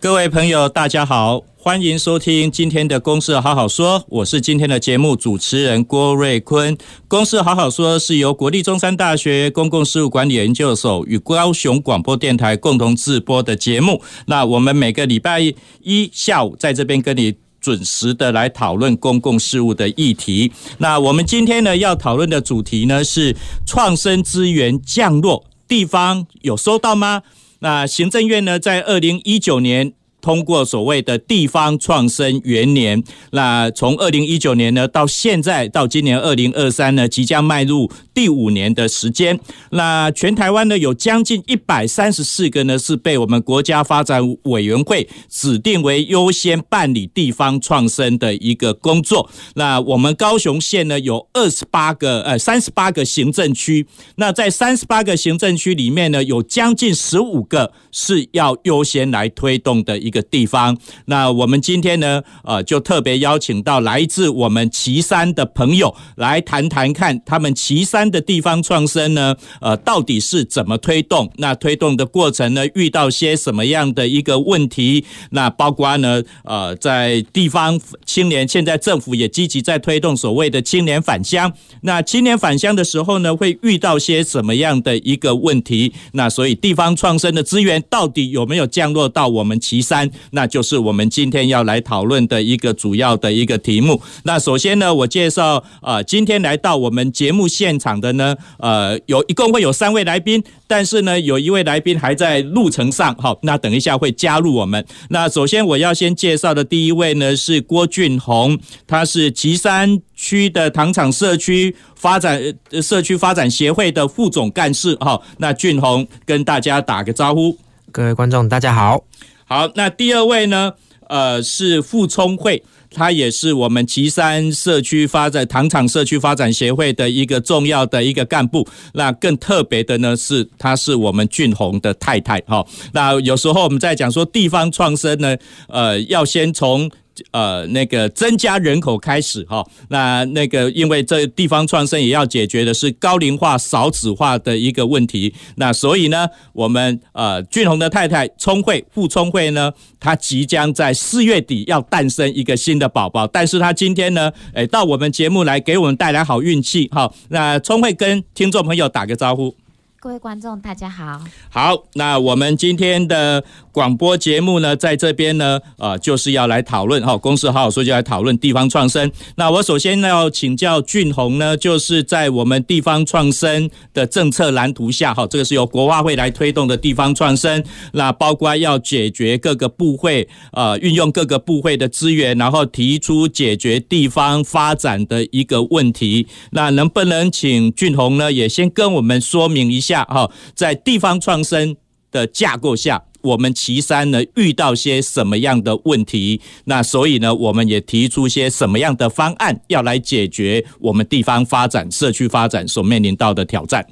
各位朋友，大家好，欢迎收听今天的《公事好好说》，我是今天的节目主持人郭瑞坤。《公事好好说》是由国立中山大学公共事务管理研究所与高雄广播电台共同制播的节目。那我们每个礼拜一下午在这边跟你准时的来讨论公共事务的议题。那我们今天呢要讨论的主题呢是创生资源降落，地方有收到吗？那行政院呢，在二零一九年。通过所谓的地方创生元年，那从二零一九年呢到现在到今年二零二三呢，即将迈入第五年的时间。那全台湾呢有将近一百三十四个呢是被我们国家发展委员会指定为优先办理地方创生的一个工作。那我们高雄县呢有二十八个呃三十八个行政区，那在三十八个行政区里面呢有将近十五个是要优先来推动的。一个地方，那我们今天呢，呃，就特别邀请到来自我们岐山的朋友来谈谈看，他们岐山的地方创生呢，呃，到底是怎么推动？那推动的过程呢，遇到些什么样的一个问题？那包括呢，呃，在地方青年，现在政府也积极在推动所谓的青年返乡。那青年返乡的时候呢，会遇到些什么样的一个问题？那所以地方创生的资源到底有没有降落到我们岐山？那就是我们今天要来讨论的一个主要的一个题目。那首先呢，我介绍呃，今天来到我们节目现场的呢，呃，有一共会有三位来宾，但是呢，有一位来宾还在路程上，好，那等一下会加入我们。那首先我要先介绍的第一位呢是郭俊宏，他是旗山区的糖厂社区发展社区发展协会的副总干事，好，那俊宏跟大家打个招呼。各位观众，大家好。好，那第二位呢？呃，是傅聪慧，他也是我们岐山社区发展糖厂社区发展协会的一个重要的一个干部。那更特别的呢，是他是我们俊宏的太太。哈，那有时候我们在讲说地方创生呢，呃，要先从。呃，那个增加人口开始哈，那那个因为这地方创生也要解决的是高龄化、少子化的一个问题，那所以呢，我们呃俊宏的太太聪慧傅聪慧呢，她即将在四月底要诞生一个新的宝宝，但是她今天呢，诶到我们节目来给我们带来好运气哈，那聪慧跟听众朋友打个招呼。各位观众，大家好。好，那我们今天的广播节目呢，在这边呢，呃，就是要来讨论哈，公司好好说，就来讨论地方创生。那我首先要请教俊宏呢，就是在我们地方创生的政策蓝图下，哈，这个是由国发会来推动的地方创生，那包括要解决各个部会，呃，运用各个部会的资源，然后提出解决地方发展的一个问题。那能不能请俊宏呢，也先跟我们说明一下？下哈，在地方创生的架构下，我们旗山呢遇到些什么样的问题？那所以呢，我们也提出些什么样的方案，要来解决我们地方发展、社区发展所面临到的挑战。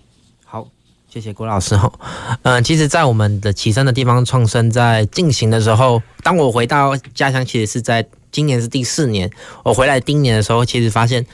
好，谢谢郭老师哈。嗯，其实，在我们的旗山的地方创生在进行的时候，当我回到家乡，其实是在今年是第四年。我回来第一年的时候，其实发现。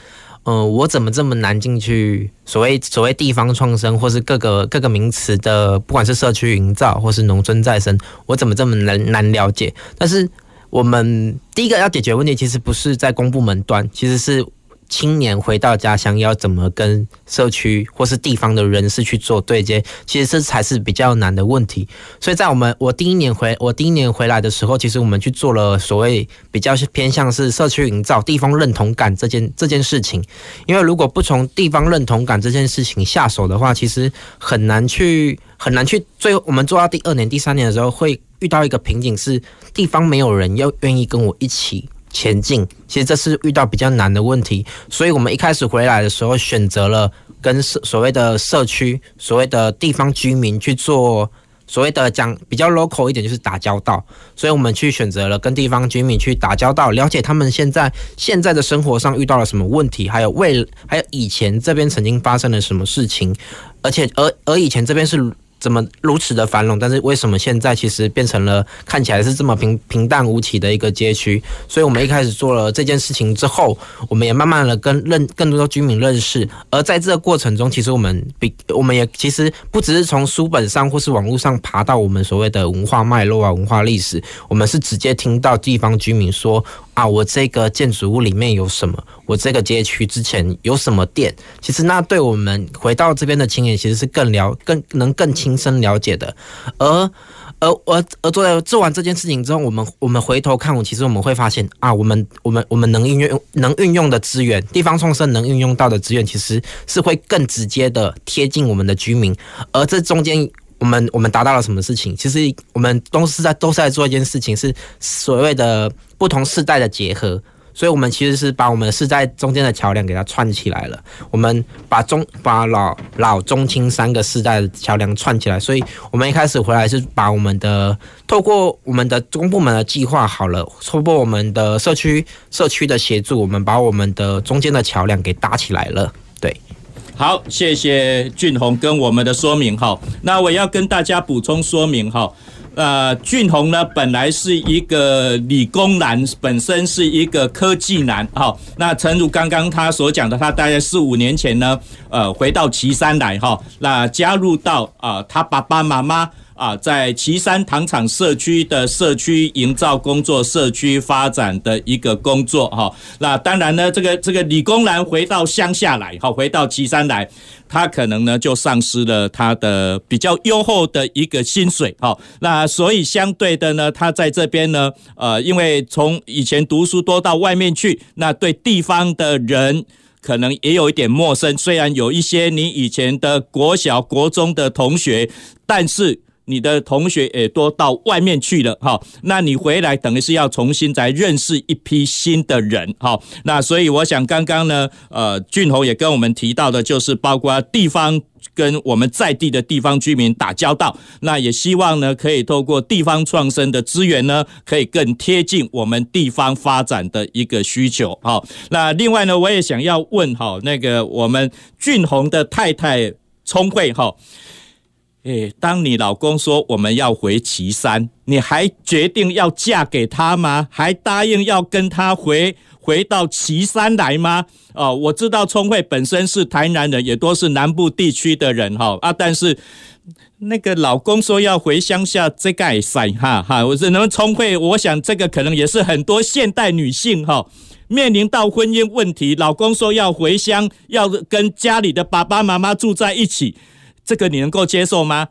嗯、我怎么这么难进去？所谓所谓地方创生，或是各个各个名词的，不管是社区营造，或是农村再生，我怎么这么难难了解？但是我们第一个要解决问题，其实不是在公部门端，其实是。青年回到家乡要怎么跟社区或是地方的人士去做对接？其实这才是比较难的问题。所以在我们我第一年回我第一年回来的时候，其实我们去做了所谓比较偏向是社区营造、地方认同感这件这件事情。因为如果不从地方认同感这件事情下手的话，其实很难去很难去。最后我们做到第二年、第三年的时候，会遇到一个瓶颈，是地方没有人要愿意跟我一起。前进，其实这是遇到比较难的问题，所以我们一开始回来的时候，选择了跟社所谓的社区、所谓的地方居民去做所谓的讲比较 local 一点，就是打交道。所以我们去选择了跟地方居民去打交道，了解他们现在现在的生活上遇到了什么问题，还有未还有以前这边曾经发生了什么事情，而且而而以前这边是。怎么如此的繁荣？但是为什么现在其实变成了看起来是这么平平淡无奇的一个街区？所以我们一开始做了这件事情之后，我们也慢慢的跟认更多的居民认识。而在这个过程中，其实我们比我们也其实不只是从书本上或是网络上爬到我们所谓的文化脉络啊、文化历史，我们是直接听到地方居民说。啊，我这个建筑物里面有什么？我这个街区之前有什么店？其实那对我们回到这边的青年，其实是更了、更能更亲身了解的。而而而而做做完这件事情之后，我们我们回头看，我其实我们会发现啊，我们我们我们能运用能运用的资源，地方创生能运用到的资源，其实是会更直接的贴近我们的居民。而这中间。我们我们达到了什么事情？其实我们都是在都是在做一件事情，是所谓的不同世代的结合。所以，我们其实是把我们世代中间的桥梁给它串起来了。我们把中把老老中青三个世代的桥梁串起来。所以我们一开始回来是把我们的透过我们的中部门的计划好了，透过我们的社区社区的协助，我们把我们的中间的桥梁给搭起来了。对。好，谢谢俊宏跟我们的说明哈。那我要跟大家补充说明哈。呃，俊宏呢本来是一个理工男，本身是一个科技男哈。那诚如刚刚他所讲的，他大概四五年前呢，呃，回到岐山来哈，那加入到啊、呃、他爸爸妈妈。啊，在岐山糖厂社区的社区营造工作、社区发展的一个工作哈。那当然呢，这个这个理工男回到乡下来，好，回到岐山来，他可能呢就丧失了他的比较优厚的一个薪水，好，那所以相对的呢，他在这边呢，呃，因为从以前读书多到外面去，那对地方的人可能也有一点陌生。虽然有一些你以前的国小、国中的同学，但是。你的同学也都到外面去了，哈，那你回来等于是要重新再认识一批新的人，哈，那所以我想刚刚呢，呃，俊宏也跟我们提到的，就是包括地方跟我们在地的地方居民打交道，那也希望呢，可以透过地方创生的资源呢，可以更贴近我们地方发展的一个需求，好，那另外呢，我也想要问，哈，那个我们俊宏的太太聪慧，哈。诶，当你老公说我们要回旗山，你还决定要嫁给他吗？还答应要跟他回回到旗山来吗？哦，我知道聪慧本身是台南人，也都是南部地区的人哈啊，但是那个老公说要回乡下，这个也塞哈哈。我只能聪慧，我想这个可能也是很多现代女性哈面临到婚姻问题，老公说要回乡，要跟家里的爸爸妈妈住在一起。这个你能够接受吗？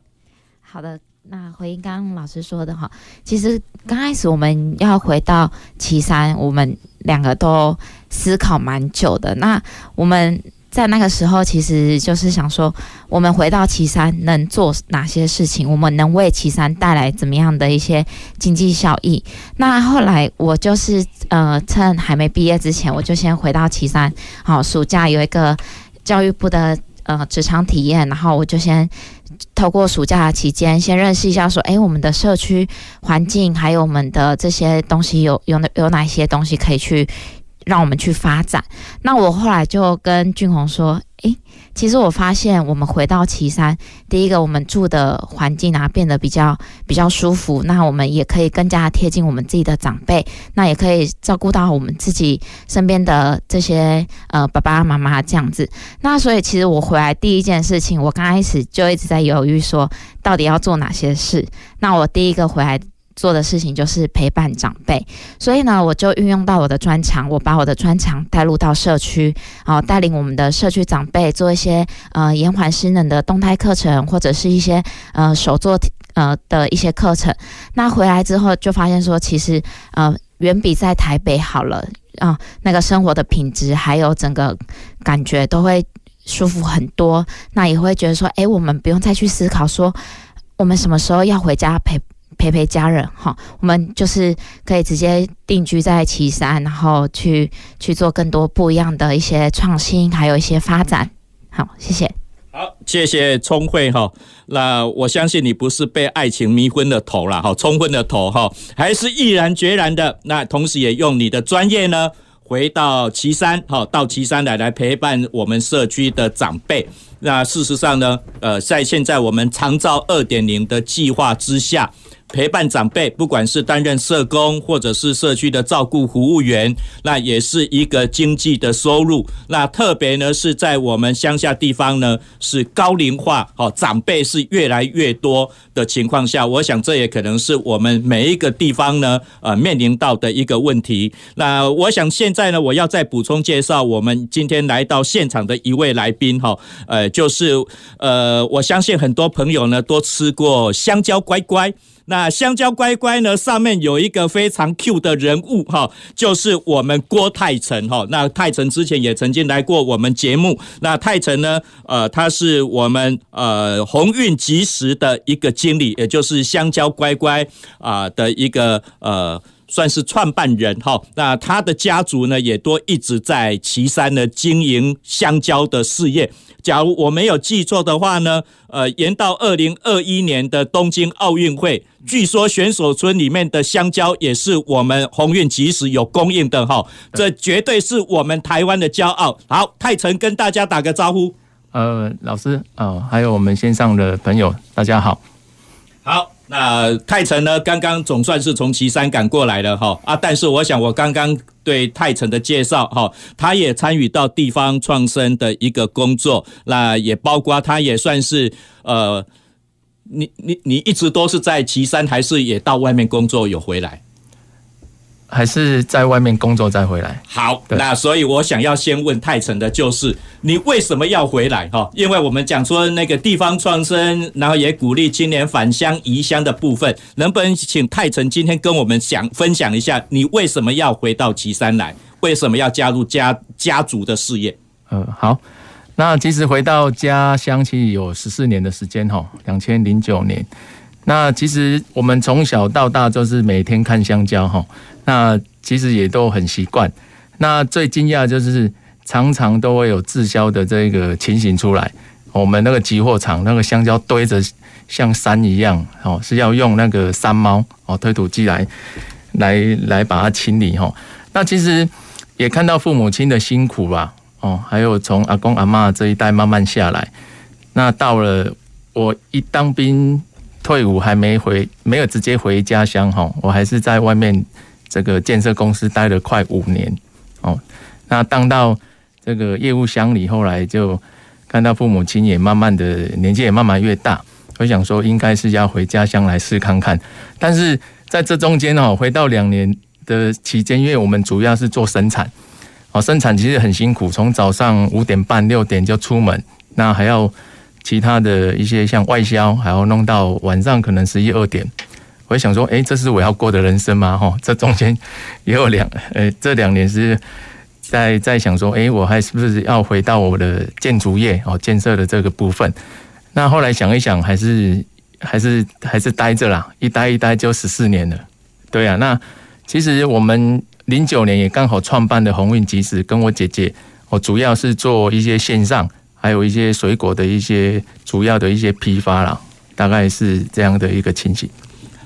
好的，那回应刚刚老师说的哈，其实刚开始我们要回到岐山，我们两个都思考蛮久的。那我们在那个时候，其实就是想说，我们回到岐山能做哪些事情？我们能为岐山带来怎么样的一些经济效益？那后来我就是呃，趁还没毕业之前，我就先回到岐山。好，暑假有一个教育部的。呃，职场体验，然后我就先透过暑假期间先认识一下，说，哎，我们的社区环境，还有我们的这些东西有，有哪有哪些东西可以去让我们去发展。那我后来就跟俊宏说，哎。其实我发现，我们回到岐山，第一个，我们住的环境啊变得比较比较舒服，那我们也可以更加贴近我们自己的长辈，那也可以照顾到我们自己身边的这些呃爸爸妈妈这样子。那所以，其实我回来第一件事情，我刚开始就一直在犹豫，说到底要做哪些事。那我第一个回来。做的事情就是陪伴长辈，所以呢，我就运用到我的专长，我把我的专长带入到社区，然后带领我们的社区长辈做一些呃延缓失能的动态课程，或者是一些呃手作呃的一些课程。那回来之后就发现说，其实呃远比在台北好了啊，那个生活的品质还有整个感觉都会舒服很多。那也会觉得说，诶，我们不用再去思考说，我们什么时候要回家陪。陪陪家人哈，我们就是可以直接定居在岐山，然后去去做更多不一样的一些创新，还有一些发展。好，谢谢。好，谢谢聪慧哈。那我相信你不是被爱情迷昏了头了哈，冲昏了头哈，还是毅然决然的。那同时也用你的专业呢，回到岐山哈，到岐山来来陪伴我们社区的长辈。那事实上呢，呃，在现在我们长照二点零的计划之下。陪伴长辈，不管是担任社工，或者是社区的照顾服务员，那也是一个经济的收入。那特别呢，是在我们乡下地方呢，是高龄化，好，长辈是越来越多的情况下，我想这也可能是我们每一个地方呢，呃，面临到的一个问题。那我想现在呢，我要再补充介绍我们今天来到现场的一位来宾，哈，呃，就是呃，我相信很多朋友呢都吃过香蕉乖乖。那香蕉乖乖呢，上面有一个非常 Q 的人物哈，就是我们郭泰成哈。那泰成之前也曾经来过我们节目。那泰成呢，呃，他是我们呃鸿运及时的一个经理，也就是香蕉乖乖啊的一个呃算是创办人哈。那他的家族呢，也都一直在岐山呢经营香蕉的事业。假如我没有记错的话呢，呃，延到二零二一年的东京奥运会，据说选手村里面的香蕉也是我们鸿运即食有供应的哈，这绝对是我们台湾的骄傲。好，泰成跟大家打个招呼。呃，老师啊、呃，还有我们线上的朋友，大家好。好。那泰成呢？刚刚总算是从岐山赶过来了哈啊！但是我想，我刚刚对泰成的介绍哈，他也参与到地方创生的一个工作，那也包括他也算是呃，你你你一直都是在岐山，还是也到外面工作有回来？还是在外面工作再回来。好，那所以我想要先问泰成的就是，你为什么要回来？哈，因为我们讲说那个地方创生，然后也鼓励青年返乡移乡的部分，能不能请泰成今天跟我们想分享一下，你为什么要回到岐山来？为什么要加入家家族的事业？呃，好，那其实回到家乡其实有十四年的时间哈，两千零九年。那其实我们从小到大就是每天看香蕉哈。那其实也都很习惯。那最惊讶就是常常都会有滞销的这个情形出来。我们那个集货场那个香蕉堆着像山一样，哦，是要用那个山猫哦推土机来来来把它清理哈。那其实也看到父母亲的辛苦吧，哦，还有从阿公阿嬷这一代慢慢下来。那到了我一当兵退伍还没回，没有直接回家乡哈，我还是在外面。这个建设公司待了快五年，哦，那当到这个业务襄理，后来就看到父母亲也慢慢的年纪也慢慢越大，我想说应该是要回家乡来试看看。但是在这中间哦，回到两年的期间，因为我们主要是做生产，哦，生产其实很辛苦，从早上五点半六点就出门，那还要其他的一些像外销，还要弄到晚上可能十一二点。我想说，哎，这是我要过的人生吗？哈，这中间也有两，呃，这两年是在在想说，哎，我还是不是要回到我的建筑业哦，建设的这个部分？那后来想一想，还是还是还是待着啦，一待一待就十四年了。对啊，那其实我们零九年也刚好创办的鸿运集市，跟我姐姐，我主要是做一些线上，还有一些水果的一些主要的一些批发啦，大概是这样的一个情形。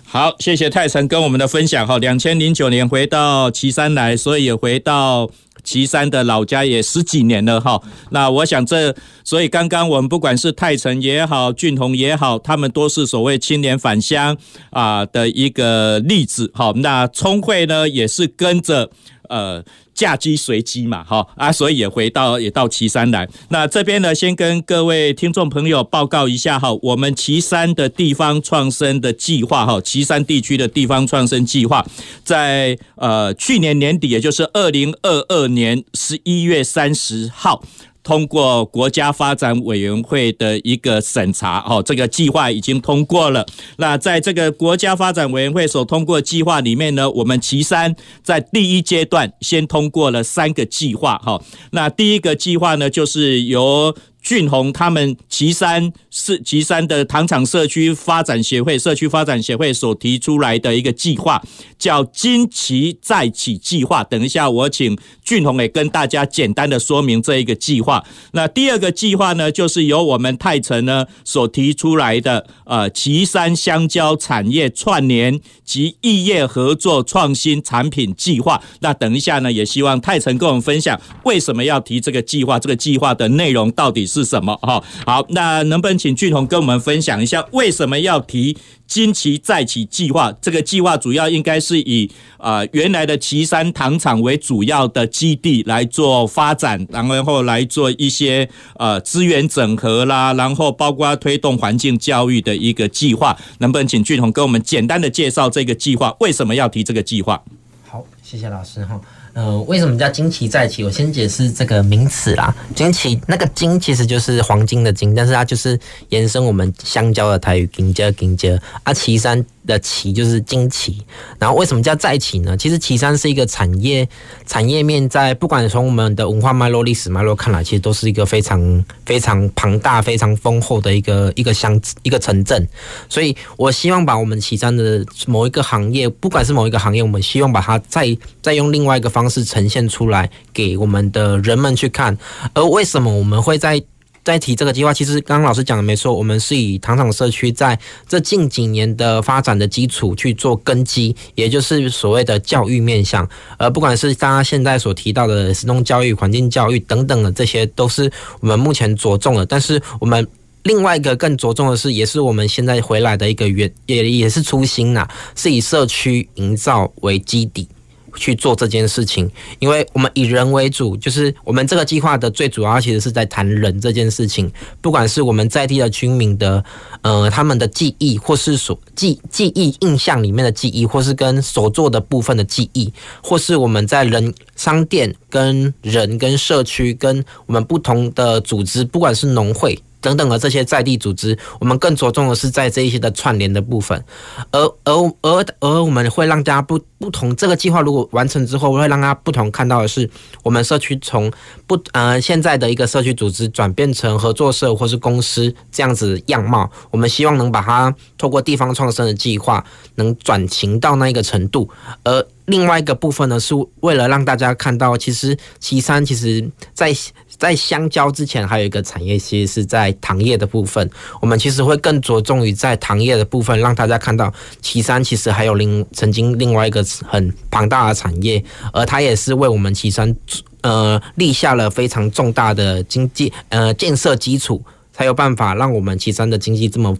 好，谢谢泰成跟我们的分享哈。两千零九年回到岐山来，所以也回到岐山的老家也十几年了哈。那我想这，所以刚刚我们不管是泰成也好，俊宏也好，他们都是所谓青年返乡啊的一个例子哈。那聪慧呢，也是跟着呃。嫁鸡随鸡嘛，哈啊，所以也回到也到岐山来。那这边呢，先跟各位听众朋友报告一下哈，我们岐山的地方创生的计划哈，岐山地区的地方创生计划，在呃去年年底，也就是二零二二年十一月三十号。通过国家发展委员会的一个审查，哦，这个计划已经通过了。那在这个国家发展委员会所通过计划里面呢，我们岐山在第一阶段先通过了三个计划，哈。那第一个计划呢，就是由俊宏他们旗山市旗山的糖厂社区发展协会社区发展协会所提出来的一个计划，叫“金旗再起计划”。等一下，我请俊宏也跟大家简单的说明这一个计划。那第二个计划呢，就是由我们泰城呢所提出来的呃旗山香蕉产业串联及异业合作创新产品计划。那等一下呢，也希望泰城跟我们分享为什么要提这个计划，这个计划的内容到底是是什么？哈，好，那能不能请俊宏跟我们分享一下为什么要提金旗再起计划？这个计划主要应该是以啊、呃、原来的旗山糖厂为主要的基地来做发展，然后来做一些呃资源整合啦，然后包括推动环境教育的一个计划。能不能请俊宏跟我们简单的介绍这个计划？为什么要提这个计划？好，谢谢老师哈。呃，为什么叫经期再起？我先解释这个名词啦。金奇那个金其实就是黄金的金，但是它就是延伸我们香蕉的台语金蕉金蕉啊，旗山。的旗就是经期，然后为什么叫再旗呢？其实旗山是一个产业产业面，在不管从我们的文化脉络、历史脉络看来，其实都是一个非常非常庞大、非常丰厚的一个一个乡一个城镇。所以我希望把我们旗山的某一个行业，不管是某一个行业，我们希望把它再再用另外一个方式呈现出来，给我们的人们去看。而为什么我们会在在提这个计划，其实刚刚老师讲的没错，我们是以糖厂社区在这近几年的发展的基础去做根基，也就是所谓的教育面向。而不管是大家现在所提到的实动教育、环境教育等等的，这些都是我们目前着重的。但是我们另外一个更着重的是，也是我们现在回来的一个原也也是初心呐，是以社区营造为基底。去做这件事情，因为我们以人为主，就是我们这个计划的最主要，其实是在谈人这件事情。不管是我们在地的居民的，呃，他们的记忆，或是所记记忆印象里面的记忆，或是跟所做的部分的记忆，或是我们在人商店跟人跟社区跟我们不同的组织，不管是农会。等等的这些在地组织，我们更着重的是在这一些的串联的部分，而而而而我们会让大家不不同。这个计划如果完成之后，会让大家不同看到的是，我们社区从不呃现在的一个社区组织转变成合作社或是公司这样子样貌。我们希望能把它透过地方创生的计划，能转型到那一个程度。而另外一个部分呢，是为了让大家看到，其实岐山其实在。在香蕉之前，还有一个产业，其实是在糖业的部分。我们其实会更着重于在糖业的部分，让大家看到岐山其实还有另曾经另外一个很庞大的产业，而它也是为我们岐山呃立下了非常重大的经济呃建设基础，才有办法让我们岐山的经济这么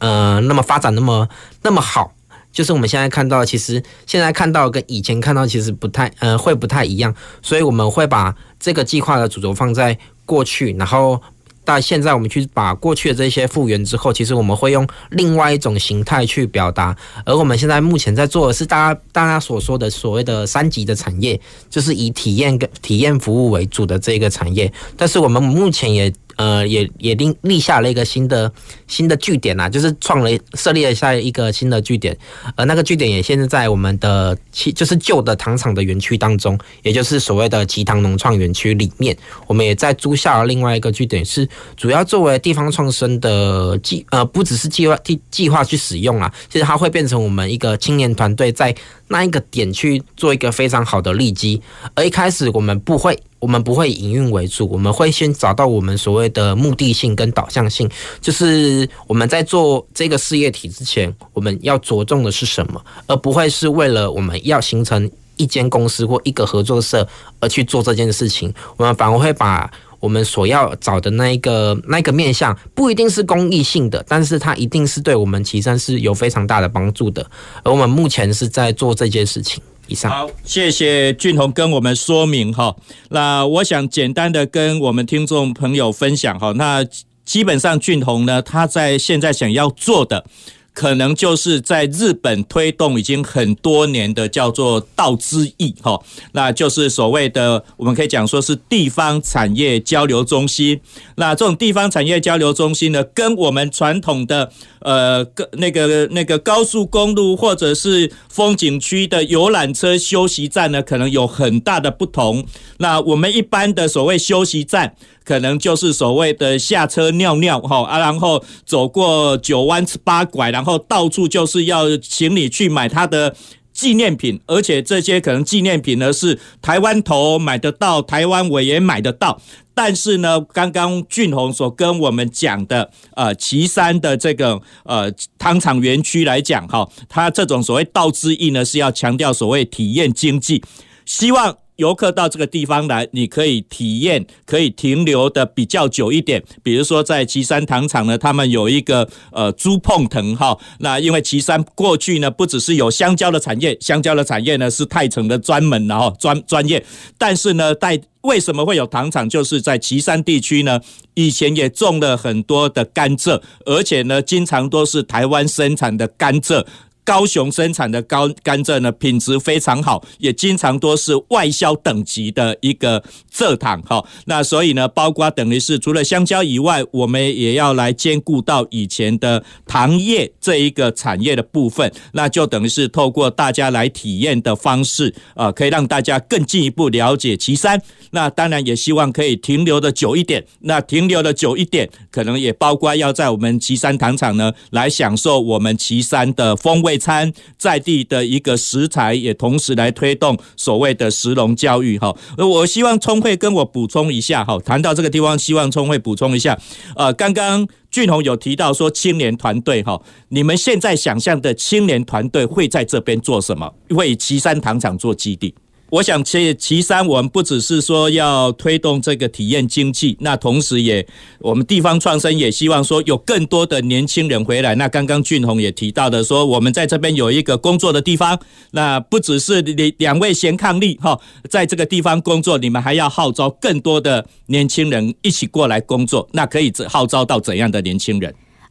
呃那么发展那么那么好。就是我们现在看到，其实现在看到跟以前看到其实不太，呃，会不太一样，所以我们会把这个计划的主轴放在过去，然后到现在我们去把过去的这些复原之后，其实我们会用另外一种形态去表达。而我们现在目前在做的是大家大家所说的所谓的三级的产业，就是以体验跟体验服务为主的这个产业，但是我们目前也。呃，也也立立下了一个新的新的据点呐、啊，就是创了设立了下一个新的据点，而那个据点也现在在我们的其就是旧的糖厂的园区当中，也就是所谓的旗糖农创园区里面，我们也在租下了另外一个据点，是主要作为地方创生的计呃，不只是计划计计划去使用啊，其实它会变成我们一个青年团队在那一个点去做一个非常好的利基，而一开始我们不会。我们不会以营运为主，我们会先找到我们所谓的目的性跟导向性，就是我们在做这个事业体之前，我们要着重的是什么，而不会是为了我们要形成一间公司或一个合作社而去做这件事情。我们反而会把我们所要找的那一个那个面向，不一定是公益性的，但是它一定是对我们旗山是有非常大的帮助的。而我们目前是在做这件事情。好，谢谢俊宏跟我们说明哈。那我想简单的跟我们听众朋友分享哈。那基本上俊宏呢，他在现在想要做的。可能就是在日本推动已经很多年的叫做道之驿哈，那就是所谓的我们可以讲说是地方产业交流中心。那这种地方产业交流中心呢，跟我们传统的呃那个那个高速公路或者是风景区的游览车休息站呢，可能有很大的不同。那我们一般的所谓休息站。可能就是所谓的下车尿尿哈啊，然后走过九弯八拐，然后到处就是要请你去买他的纪念品，而且这些可能纪念品呢是台湾头买得到，台湾尾也买得到。但是呢，刚刚俊宏所跟我们讲的，呃，旗山的这个呃糖厂园区来讲，哈，它这种所谓道之意呢，是要强调所谓体验经济，希望。游客到这个地方来，你可以体验，可以停留的比较久一点。比如说在旗山糖厂呢，他们有一个呃猪碰藤哈。那因为旗山过去呢，不只是有香蕉的产业，香蕉的产业呢是太城的专门然后专专业。但是呢，在为什么会有糖厂？就是在旗山地区呢，以前也种了很多的甘蔗，而且呢，经常都是台湾生产的甘蔗。高雄生产的高甘蔗呢，品质非常好，也经常多是外销等级的一个蔗糖哈。那所以呢，包括等于是除了香蕉以外，我们也要来兼顾到以前的糖业这一个产业的部分。那就等于是透过大家来体验的方式啊，可以让大家更进一步了解岐山。那当然也希望可以停留的久一点。那停留的久一点，可能也包括要在我们岐山糖厂呢来享受我们岐山的风味。餐在地的一个食材，也同时来推动所谓的石龙教育哈。我希望聪慧跟我补充一下哈，谈到这个地方，希望聪慧补充一下。呃，刚刚俊宏有提到说青年团队哈，你们现在想象的青年团队会在这边做什么？会以岐山糖厂做基地。我想，其其三我们不只是说要推动这个体验经济，那同时也我们地方创生也希望说有更多的年轻人回来。那刚刚俊宏也提到的说，我们在这边有一个工作的地方，那不只是两两位贤伉俪哈，在这个地方工作，你们还要号召更多的年轻人一起过来工作。那可以号召到怎样的年轻人？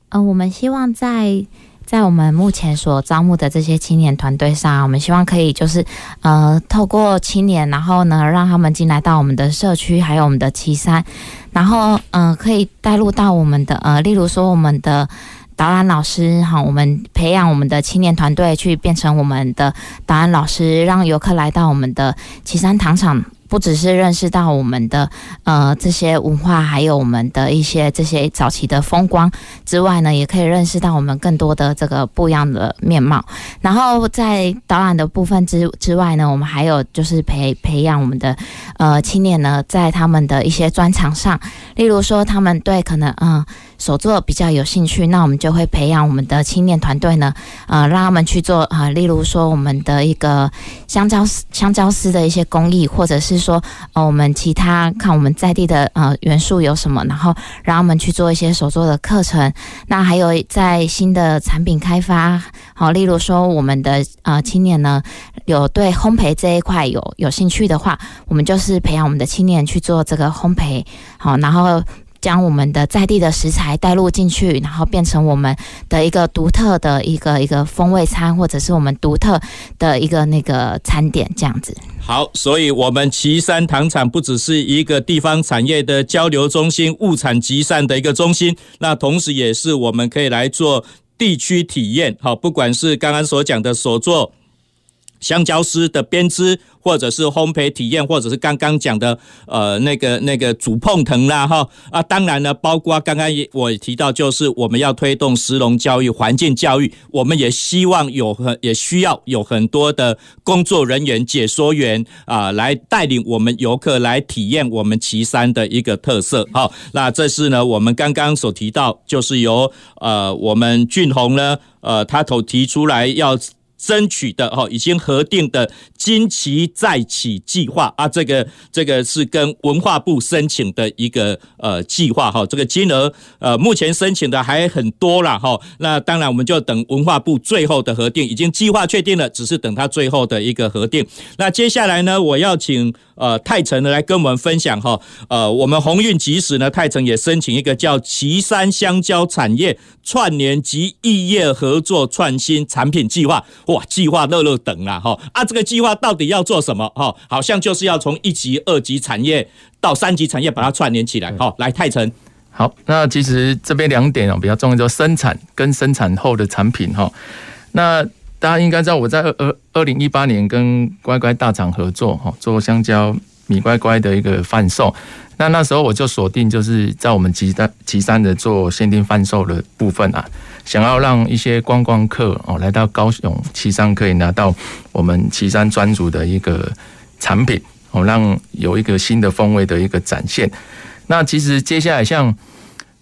嗯、呃，我们希望在。在我们目前所招募的这些青年团队上，我们希望可以就是呃，透过青年，然后呢，让他们进来到我们的社区，还有我们的岐山，然后嗯、呃，可以带入到我们的呃，例如说我们的导览老师好，我们培养我们的青年团队去变成我们的导览老师，让游客来到我们的岐山糖厂。不只是认识到我们的呃这些文化，还有我们的一些这些早期的风光之外呢，也可以认识到我们更多的这个不一样的面貌。然后在导览的部分之之外呢，我们还有就是培培养我们的呃青年呢，在他们的一些专长上，例如说他们对可能嗯。手作比较有兴趣，那我们就会培养我们的青年团队呢，呃，让他们去做呃，例如说我们的一个香蕉香蕉丝的一些工艺，或者是说呃，我们其他看我们在地的呃元素有什么，然后让他们去做一些手作的课程。那还有在新的产品开发，好，例如说我们的呃青年呢，有对烘焙这一块有有兴趣的话，我们就是培养我们的青年去做这个烘焙，好，然后。将我们的在地的食材带入进去，然后变成我们的一个独特的一个一个风味餐，或者是我们独特的一个那个餐点这样子。好，所以我们旗山糖厂不只是一个地方产业的交流中心、物产集散的一个中心，那同时也是我们可以来做地区体验。好，不管是刚刚所讲的所做香蕉丝的编织。或者是烘焙体验，或者是刚刚讲的呃那个那个煮碰藤啦哈啊，当然呢，包括刚刚我也提到，就是我们要推动食农教育、环境教育，我们也希望有很也需要有很多的工作人员、解说员啊，来带领我们游客来体验我们旗山的一个特色。好，那这是呢，我们刚刚所提到，就是由呃我们俊宏呢呃他头提出来要。争取的哈，已经核定的金旗再起计划啊，这个这个是跟文化部申请的一个呃计划哈，这个金额呃目前申请的还很多了哈，那当然我们就等文化部最后的核定，已经计划确定了，只是等它最后的一个核定。那接下来呢，我要请。呃，泰诚呢来跟我们分享哈，呃，我们鸿运吉时呢，泰诚也申请一个叫旗山香蕉产业串联及异业合作创新产品计划，哇，计划乐乐等啦哈，啊，这个计划到底要做什么哈？好像就是要从一级、二级产业到三级产业把它串联起来，哈，来泰成，好，那其实这边两点哦比较重要，就是生产跟生产后的产品哈，那。大家应该知道，我在二二二零一八年跟乖乖大厂合作哈，做香蕉米乖乖的一个贩售。那那时候我就锁定就是在我们旗山旗山的做限定贩售的部分啊，想要让一些观光客哦来到高雄旗山可以拿到我们旗山专属的一个产品哦，让有一个新的风味的一个展现。那其实接下来像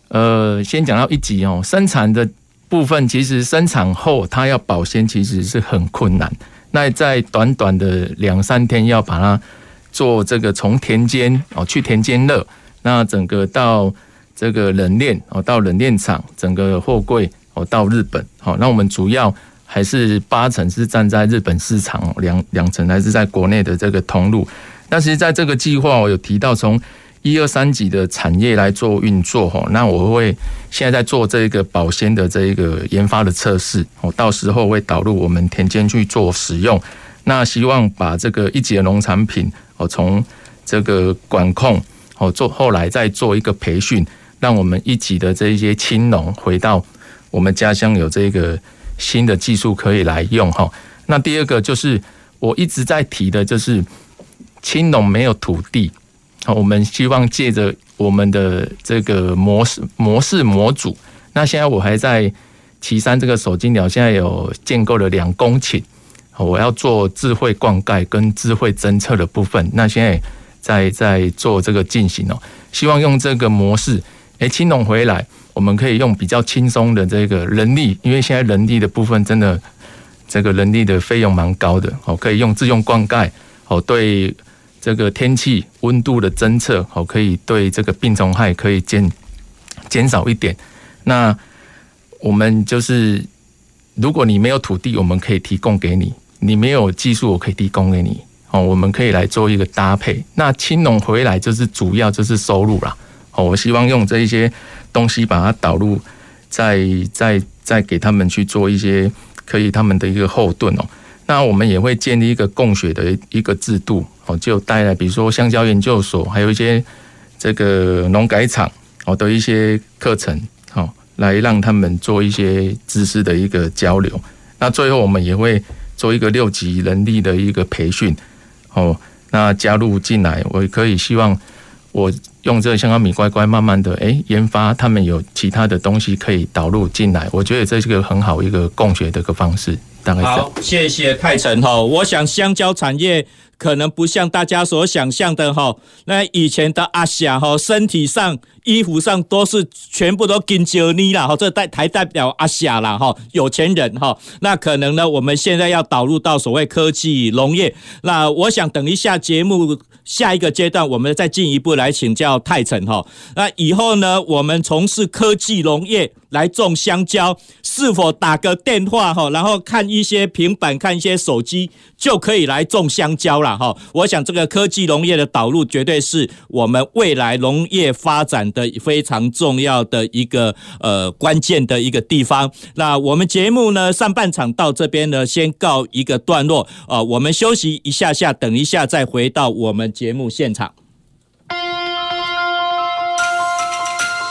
呃，先讲到一级哦，生产的部分其实生产后它要保鲜其实是很困难，那在短短的两三天要把它。做这个从田间哦去田间乐，那整个到这个冷链哦到冷链厂，整个货柜哦到日本好，那我们主要还是八成是站在日本市场，两两成还是在国内的这个通路。但是在这个计划我有提到从一二三级的产业来做运作哈，那我会现在在做这个保鲜的这个研发的测试，我到时候会导入我们田间去做使用。那希望把这个一级的农产品。哦，从这个管控哦做，后来再做一个培训，让我们一级的这一些青农回到我们家乡，有这个新的技术可以来用哈。那第二个就是我一直在提的，就是青农没有土地，好我们希望借着我们的这个模式模式模组，那现在我还在旗山这个手金鸟，现在有建构了两公顷。我要做智慧灌溉跟智慧侦测的部分，那现在在在做这个进行哦，希望用这个模式，诶，青农回来，我们可以用比较轻松的这个人力，因为现在人力的部分真的这个人力的费用蛮高的哦，可以用自用灌溉哦，对这个天气温度的侦测哦，可以对这个病虫害可以减减少一点。那我们就是，如果你没有土地，我们可以提供给你。你没有技术，我可以提供给你哦。我们可以来做一个搭配。那青农回来就是主要就是收入啦。哦，我希望用这一些东西把它导入，再再再给他们去做一些可以他们的一个后盾哦。那我们也会建立一个供血的一个制度哦，就带来比如说香蕉研究所，还有一些这个农改场哦的一些课程哦，来让他们做一些知识的一个交流。那最后我们也会。做一个六级人力的一个培训，哦，那加入进来，我可以希望我用这个香蕉米乖乖，慢慢的诶研发，他们有其他的东西可以导入进来，我觉得这是个很好一个共学的一个方式。大概好，谢谢泰成哈，我想香蕉产业。可能不像大家所想象的哈，那以前的阿霞哈，身体上、衣服上都是全部都金胶泥啦哈，这代台代表阿霞啦哈，有钱人哈。那可能呢，我们现在要导入到所谓科技农业，那我想等一下节目下一个阶段，我们再进一步来请教泰成哈。那以后呢，我们从事科技农业来种香蕉，是否打个电话哈，然后看一些平板、看一些手机就可以来种香蕉了？哈，我想这个科技农业的导入，绝对是我们未来农业发展的非常重要的一个呃关键的一个地方。那我们节目呢，上半场到这边呢，先告一个段落啊，我们休息一下下，等一下再回到我们节目现场。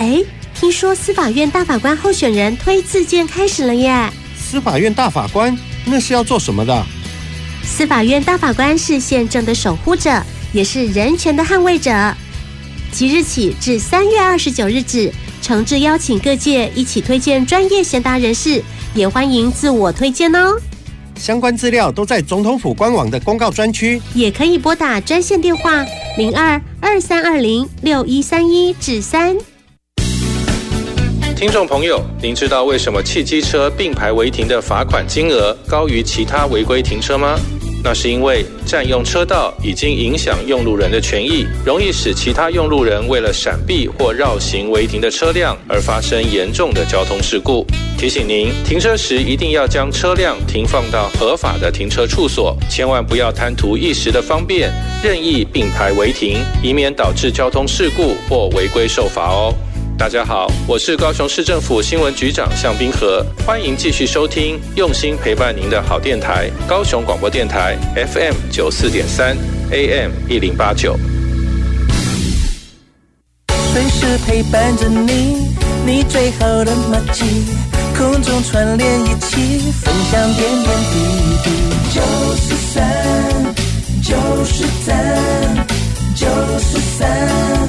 哎，听说司法院大法官候选人推自荐开始了耶！司法院大法官那是要做什么的？司法院大法官是宪政的守护者，也是人权的捍卫者。即日起至三月二十九日止，诚挚邀请各界一起推荐专业贤达人士，也欢迎自我推荐哦。相关资料都在总统府官网的公告专区，也可以拨打专线电话零二二三二零六一三一至三。听众朋友，您知道为什么汽机车并排违停的罚款金额高于其他违规停车吗？那是因为占用车道已经影响用路人的权益，容易使其他用路人为了闪避或绕行违停的车辆而发生严重的交通事故。提醒您，停车时一定要将车辆停放到合法的停车处所，千万不要贪图一时的方便，任意并排违停，以免导致交通事故或违规受罚哦。大家好，我是高雄市政府新闻局长向冰河，欢迎继续收听用心陪伴您的好电台——高雄广播电台 FM 九四点三 AM 一零八九。随时陪伴着你，你最好的默契，空中串联一起，分享点点滴滴。九四三，九四三，九四三，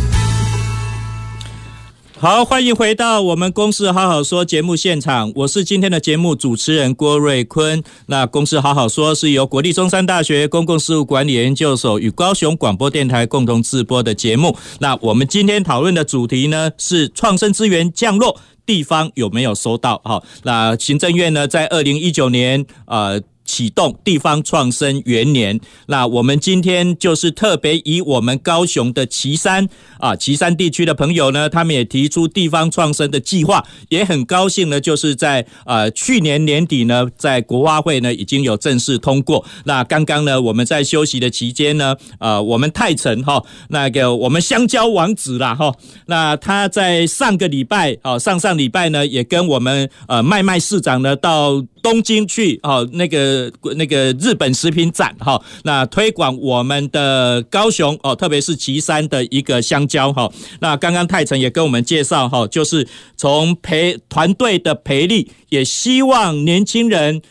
好，欢迎回到我们《公事好好说》节目现场，我是今天的节目主持人郭瑞坤。那《公事好好说》是由国立中山大学公共事务管理研究所与高雄广播电台共同制播的节目。那我们今天讨论的主题呢是创生资源降落，地方有没有收到？好，那行政院呢在二零一九年呃。启动地方创生元年，那我们今天就是特别以我们高雄的旗山啊，旗山地区的朋友呢，他们也提出地方创生的计划，也很高兴呢，就是在呃去年年底呢，在国发会呢已经有正式通过。那刚刚呢，我们在休息的期间呢，呃，我们泰城哈，那个我们香蕉王子啦哈，那他在上个礼拜啊，上上礼拜呢，也跟我们呃麦麦市长呢到。东京去哦，那个那个日本食品展哈，那推广我们的高雄哦，特别是岐山的一个香蕉哈。那刚刚泰成也跟我们介绍哈，就是从培团队的培力，也希望年轻人。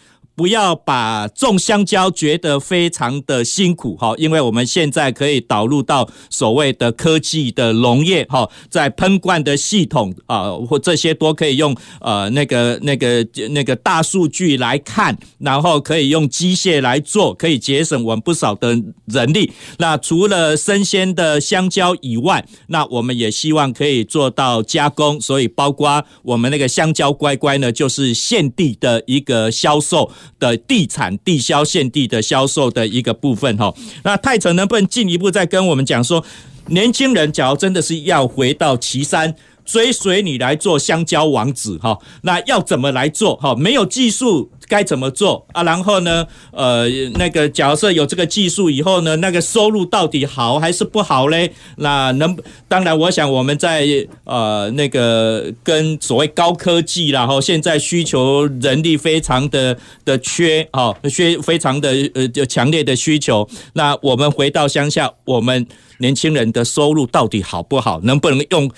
不要把种香蕉觉得非常的辛苦哈，因为我们现在可以导入到所谓的科技的农业哈，在喷灌的系统啊或这些都可以用呃那个那个那个大数据来看，然后可以用机械来做，可以节省我们不少的人力。那除了生鲜的香蕉以外，那我们也希望可以做到加工，所以包括我们那个香蕉乖乖呢，就是现地的一个销售。的地产地销现地的销售的一个部分哈，那泰成能不能进一步再跟我们讲说，年轻人假如真的是要回到岐山追随你来做香蕉王子哈，那要怎么来做哈？没有技术。该怎么做啊？然后呢？呃，那个假设有这个技术以后呢，那个收入到底好还是不好嘞？那能当然，我想我们在呃那个跟所谓高科技然后现在需求人力非常的的缺啊，缺非常的呃强烈的需求。那我们回到乡下，我们年轻人的收入到底好不好？能不能用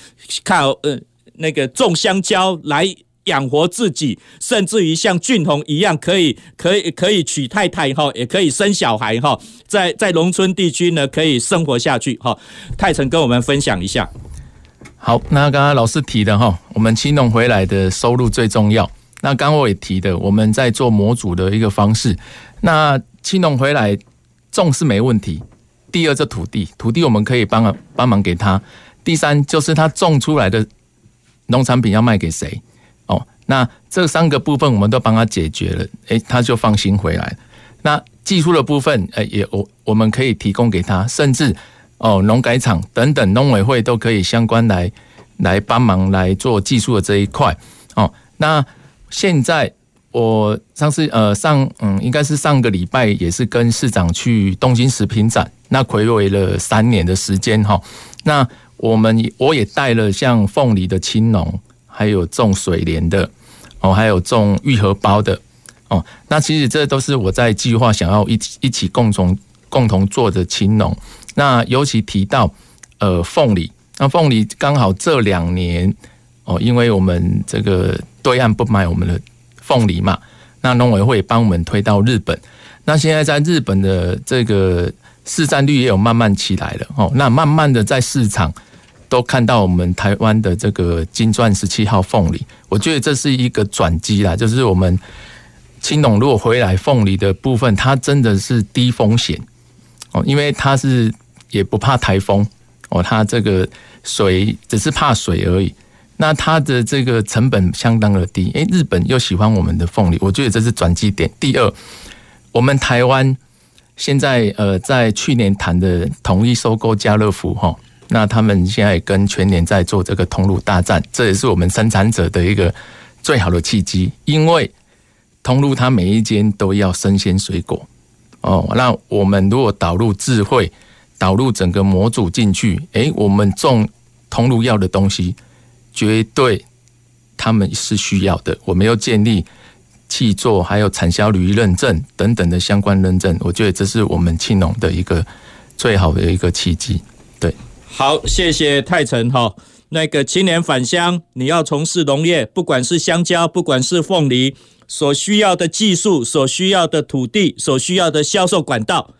靠呃那个种香蕉来？养活自己，甚至于像俊宏一样，可以可以可以娶太太哈，也可以生小孩哈，在在农村地区呢，可以生活下去哈。泰成跟我们分享一下。好，那刚刚老师提的哈，我们青农回来的收入最重要。那刚我也提的，我们在做模组的一个方式。那青农回来种是没问题。第二，这土地，土地我们可以帮帮帮忙给他。第三，就是他种出来的农产品要卖给谁？那这三个部分我们都帮他解决了，诶，他就放心回来。那技术的部分，诶，也我我们可以提供给他，甚至哦，农改场等等，农委会都可以相关来来帮忙来做技术的这一块。哦，那现在我上次呃上嗯，应该是上个礼拜也是跟市长去东京食品展，那睽违了三年的时间哈。那我们我也带了像凤梨的青农。还有种水莲的哦，还有种玉荷包的哦。那其实这都是我在计划想要一起一起共同共同做的青农。那尤其提到呃凤梨，那凤梨刚好这两年哦，因为我们这个对岸不买我们的凤梨嘛，那农委会帮我们推到日本。那现在在日本的这个市占率也有慢慢起来了哦。那慢慢的在市场。都看到我们台湾的这个金钻十七号凤梨，我觉得这是一个转机啦。就是我们青农如果回来凤梨的部分，它真的是低风险哦，因为它是也不怕台风哦，它这个水只是怕水而已。那它的这个成本相当的低，诶，日本又喜欢我们的凤梨，我觉得这是转机点。第二，我们台湾现在呃，在去年谈的统一收购家乐福哈，那他们现在跟全年在做这个通路大战，这也是我们生产者的一个最好的契机，因为通路它每一间都要生鲜水果哦，那我们如果导入智慧，导入整个模组进去，诶，我们种通路要的东西。绝对，他们是需要的。我们要建立气作，还有产销履历认证等等的相关认证。我觉得这是我们青农的一个最好的一个契机。好，谢谢泰成哈。那个青年返乡，你要从事农业，不管是香蕉，不管是凤梨，所需要的技术、所需要的土地、所需要的销售管道，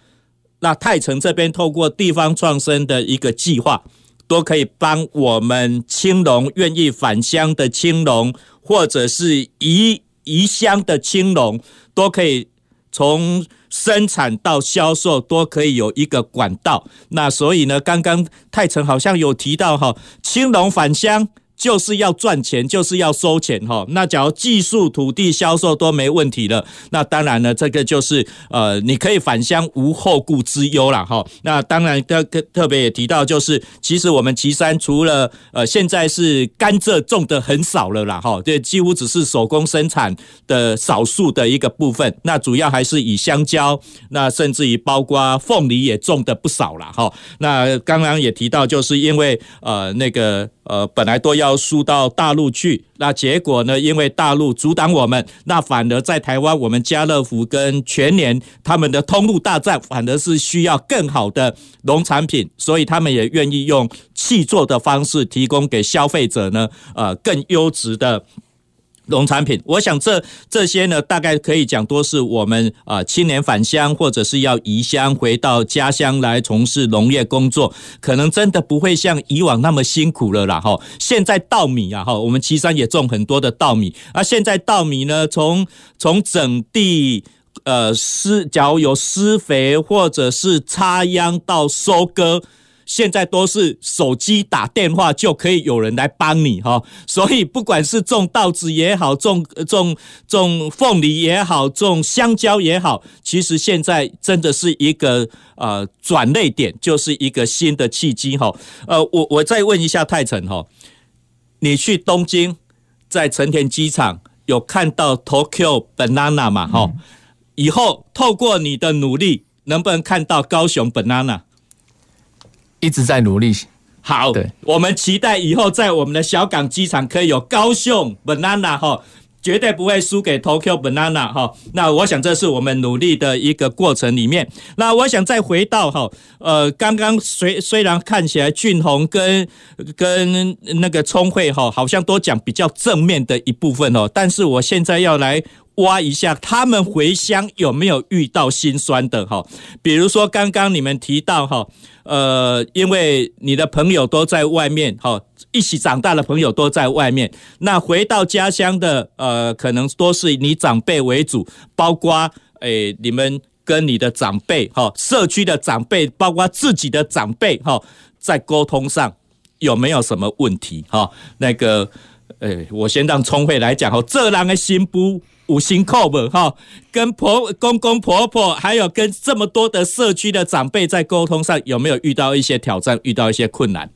那泰成这边透过地方创生的一个计划。都可以帮我们青农愿意返乡的青农，或者是移移乡的青农，都可以从生产到销售都可以有一个管道。那所以呢，刚刚泰成好像有提到哈，青龙返乡。就是要赚钱，就是要收钱哈。那假如技术、土地、销售都没问题了，那当然呢，这个就是呃，你可以返乡无后顾之忧了哈。那当然特特别也提到，就是其实我们岐山除了呃现在是甘蔗种的很少了啦哈，这几乎只是手工生产的少数的一个部分。那主要还是以香蕉，那甚至于包括凤梨也种的不少了哈。那刚刚也提到，就是因为呃那个。呃，本来都要输到大陆去，那结果呢？因为大陆阻挡我们，那反而在台湾，我们家乐福跟全年他们的通路大战，反而是需要更好的农产品，所以他们也愿意用细作的方式提供给消费者呢，呃，更优质的。农产品，我想这这些呢，大概可以讲多是我们啊青年返乡或者是要移乡回到家乡来从事农业工作，可能真的不会像以往那么辛苦了啦哈。现在稻米啊哈，我们岐山也种很多的稻米，而现在稻米呢，从从整地呃施，假如有施肥或者是插秧到收割。现在都是手机打电话就可以有人来帮你哈，所以不管是种稻子也好，种种种凤梨也好，种香蕉也好，其实现在真的是一个呃转捩点，就是一个新的契机哈。呃，我我再问一下泰成哈，你去东京在成田机场有看到 Tokyo Banana 嘛？哈，以后透过你的努力，能不能看到高雄 Banana？一直在努力。好，对，我们期待以后在我们的小港机场可以有高雄 banana 哈，绝对不会输给 Tokyo banana 哈。那我想这是我们努力的一个过程里面。那我想再回到哈，呃，刚刚虽虽然看起来俊宏跟跟那个聪慧哈，好像都讲比较正面的一部分哦，但是我现在要来。挖一下，他们回乡有没有遇到心酸的哈？比如说刚刚你们提到哈，呃，因为你的朋友都在外面哈，一起长大的朋友都在外面，那回到家乡的呃，可能都是你长辈为主，包括诶，你们跟你的长辈哈，社区的长辈，包括自己的长辈哈，在沟通上有没有什么问题哈？那个，诶，我先让聪慧来讲哦，这人的新妇。五星扣本哈，跟婆公公婆婆，还有跟这么多的社区的长辈在沟通上，有没有遇到一些挑战，遇到一些困难？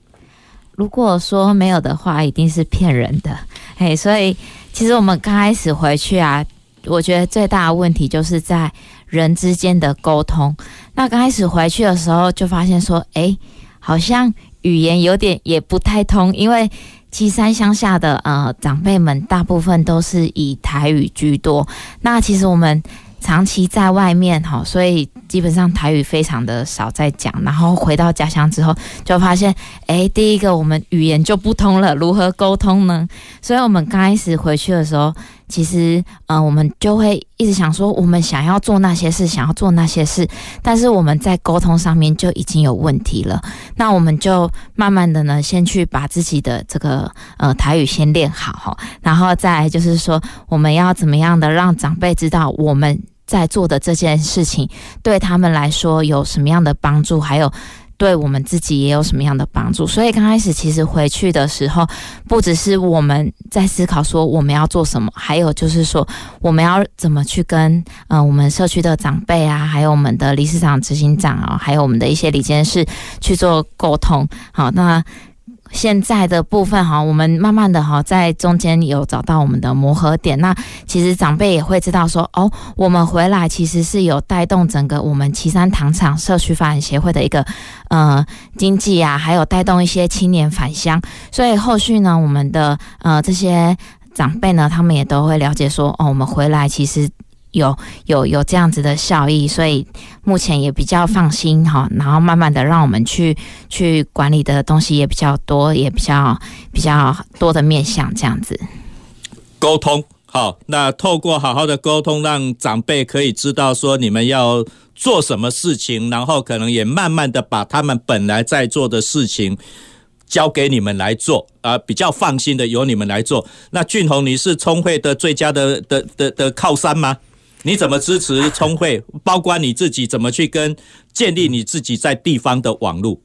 如果说没有的话，一定是骗人的。嘿，所以其实我们刚开始回去啊，我觉得最大的问题就是在人之间的沟通。那刚开始回去的时候，就发现说，哎，好像语言有点也不太通，因为。岐山乡下的呃长辈们，大部分都是以台语居多。那其实我们长期在外面哈，所以基本上台语非常的少在讲。然后回到家乡之后，就发现，哎，第一个我们语言就不通了，如何沟通呢？所以我们刚开始回去的时候，其实，嗯、呃，我们就会一直想说，我们想要做那些事，想要做那些事，但是我们在沟通上面就已经有问题了。那我们就慢慢的呢，先去把自己的这个呃台语先练好哈，然后再来就是说，我们要怎么样的让长辈知道我们在做的这件事情对他们来说有什么样的帮助，还有。对我们自己也有什么样的帮助？所以刚开始其实回去的时候，不只是我们在思考说我们要做什么，还有就是说我们要怎么去跟嗯、呃、我们社区的长辈啊，还有我们的理事长、执行长啊，还有我们的一些理监事去做沟通。好，那。现在的部分哈，我们慢慢的哈，在中间有找到我们的磨合点。那其实长辈也会知道说，哦，我们回来其实是有带动整个我们旗山糖厂社区发展协会的一个呃经济啊，还有带动一些青年返乡。所以后续呢，我们的呃这些长辈呢，他们也都会了解说，哦，我们回来其实。有有有这样子的效益，所以目前也比较放心哈。然后慢慢的让我们去去管理的东西也比较多，也比较比较多的面向这样子。沟通好，那透过好好的沟通，让长辈可以知道说你们要做什么事情，然后可能也慢慢的把他们本来在做的事情交给你们来做啊，比较放心的由你们来做。那俊宏，你是聪慧的最佳的的的的靠山吗？你怎么支持聪慧？包括你自己怎么去跟建立你自己在地方的网络？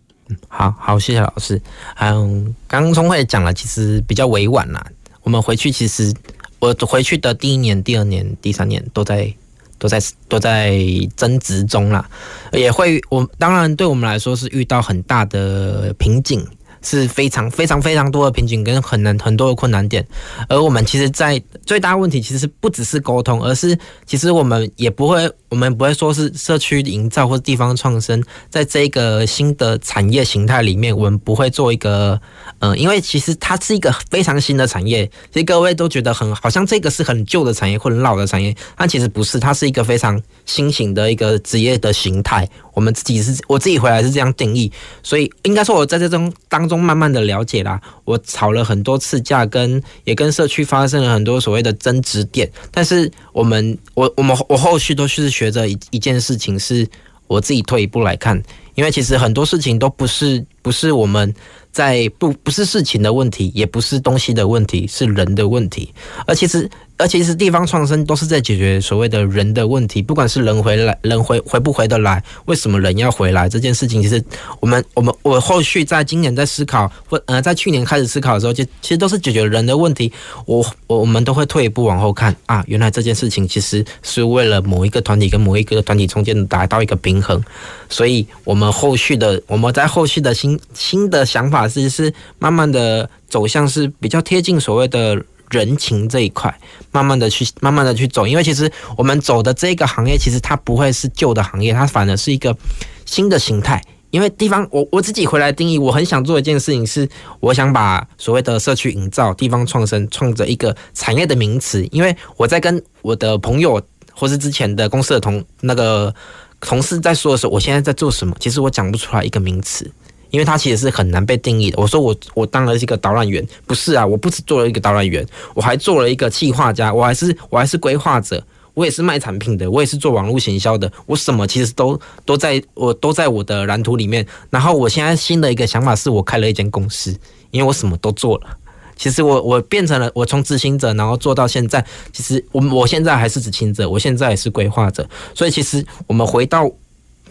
好好，谢谢老师。嗯，刚刚聪慧讲了，其实比较委婉啦。我们回去，其实我回去的第一年、第二年、第三年都在都在都在争执中啦，也会我当然对我们来说是遇到很大的瓶颈。是非常非常非常多的瓶颈跟很难很多的困难点，而我们其实，在最大问题其实不只是沟通，而是其实我们也不会，我们不会说是社区营造或地方创生，在这个新的产业形态里面，我们不会做一个，嗯，因为其实它是一个非常新的产业，其实各位都觉得很好像这个是很旧的产业或者老的产业，但其实不是，它是一个非常新型的一个职业的形态。我们自己是我自己回来是这样定义，所以应该说我在这种当中慢慢的了解啦。我吵了很多次架，跟也跟社区发生了很多所谓的争执点。但是我们我我们我后续都是学着一一件事情，是我自己退一步来看，因为其实很多事情都不是不是我们在不不是事情的问题，也不是东西的问题，是人的问题，而其实。而其实地方创生都是在解决所谓的人的问题，不管是人回来，人回回不回得来，为什么人要回来这件事情，其实我们我们我后续在今年在思考，或呃在去年开始思考的时候，就其实都是解决人的问题。我我我们都会退一步往后看啊，原来这件事情其实是为了某一个团体跟某一个团体中间达到一个平衡，所以我们后续的我们在后续的新新的想法是是慢慢的走向是比较贴近所谓的。人情这一块，慢慢的去，慢慢的去走，因为其实我们走的这个行业，其实它不会是旧的行业，它反而是一个新的形态。因为地方，我我自己回来定义，我很想做一件事情，是我想把所谓的社区营造、地方创生创造一个产业的名词。因为我在跟我的朋友或是之前的公司的同那个同事在说的时候，我现在在做什么？其实我讲不出来一个名词。因为它其实是很难被定义的。我说我我当了一个导览员，不是啊，我不只做了一个导览员，我还做了一个企划家，我还是我还是规划者，我也是卖产品的，我也是做网络行销的，我什么其实都都在我都在我的蓝图里面。然后我现在新的一个想法是我开了一间公司，因为我什么都做了。其实我我变成了我从执行者，然后做到现在，其实我我现在还是执行者，我现在也是规划者。所以其实我们回到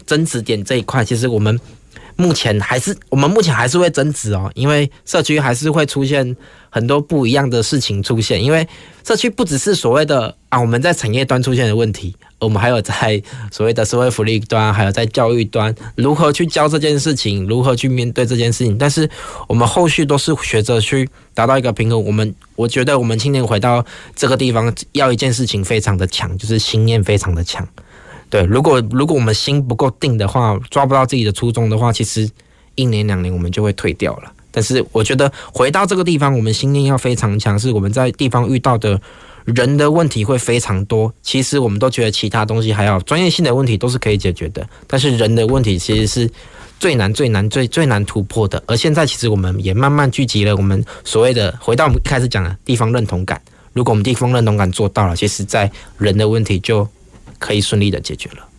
增值点这一块，其实我们。目前还是我们目前还是会争执哦，因为社区还是会出现很多不一样的事情出现。因为社区不只是所谓的啊，我们在产业端出现的问题，我们还有在所谓的社会福利端，还有在教育端，如何去教这件事情，如何去面对这件事情。但是我们后续都是学着去达到一个平衡。我们我觉得我们青年回到这个地方，要一件事情非常的强，就是心念非常的强。对，如果如果我们心不够定的话，抓不到自己的初衷的话，其实一年两年我们就会退掉了。但是我觉得回到这个地方，我们心念要非常强，是我们在地方遇到的人的问题会非常多。其实我们都觉得其他东西还有专业性的问题都是可以解决的，但是人的问题其实是最难、最难、最最难突破的。而现在其实我们也慢慢聚集了我们所谓的回到我们一开始讲的地方认同感。如果我们地方认同感做到了，其实在人的问题就可以顺利的解决了。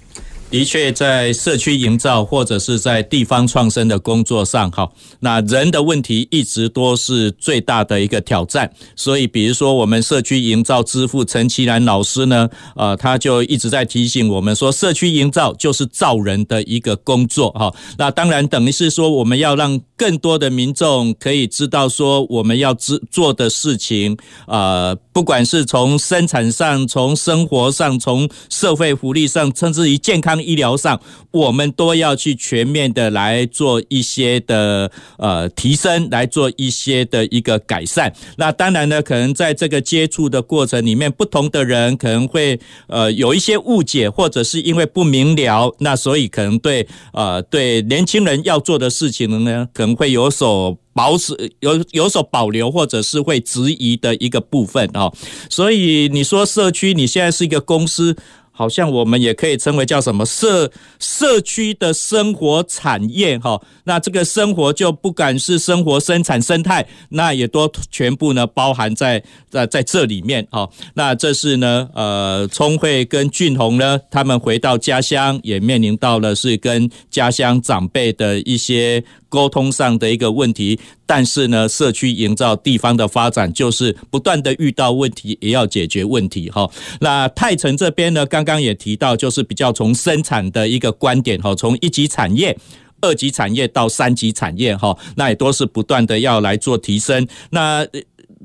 的确，在社区营造或者是在地方创生的工作上，哈，那人的问题一直都是最大的一个挑战。所以，比如说我们社区营造之父陈其然老师呢，呃，他就一直在提醒我们说，社区营造就是造人的一个工作，哈。那当然，等于是说我们要让更多的民众可以知道说我们要做做的事情，呃，不管是从生产上、从生活上、从社会福利上，甚至于健康。医疗上，我们都要去全面的来做一些的呃提升，来做一些的一个改善。那当然呢，可能在这个接触的过程里面，不同的人可能会呃有一些误解，或者是因为不明了，那所以可能对呃对年轻人要做的事情呢，可能会有所保持、有有所保留，或者是会质疑的一个部分哦。所以你说社区，你现在是一个公司。好像我们也可以称为叫什么社社区的生活产业哈，那这个生活就不管是生活生产生态，那也都全部呢包含在在在这里面哈。那这是呢呃聪慧跟俊宏呢，他们回到家乡也面临到了是跟家乡长辈的一些。沟通上的一个问题，但是呢，社区营造地方的发展就是不断的遇到问题，也要解决问题哈。那泰城这边呢，刚刚也提到，就是比较从生产的一个观点哈，从一级产业、二级产业到三级产业哈，那也都是不断的要来做提升。那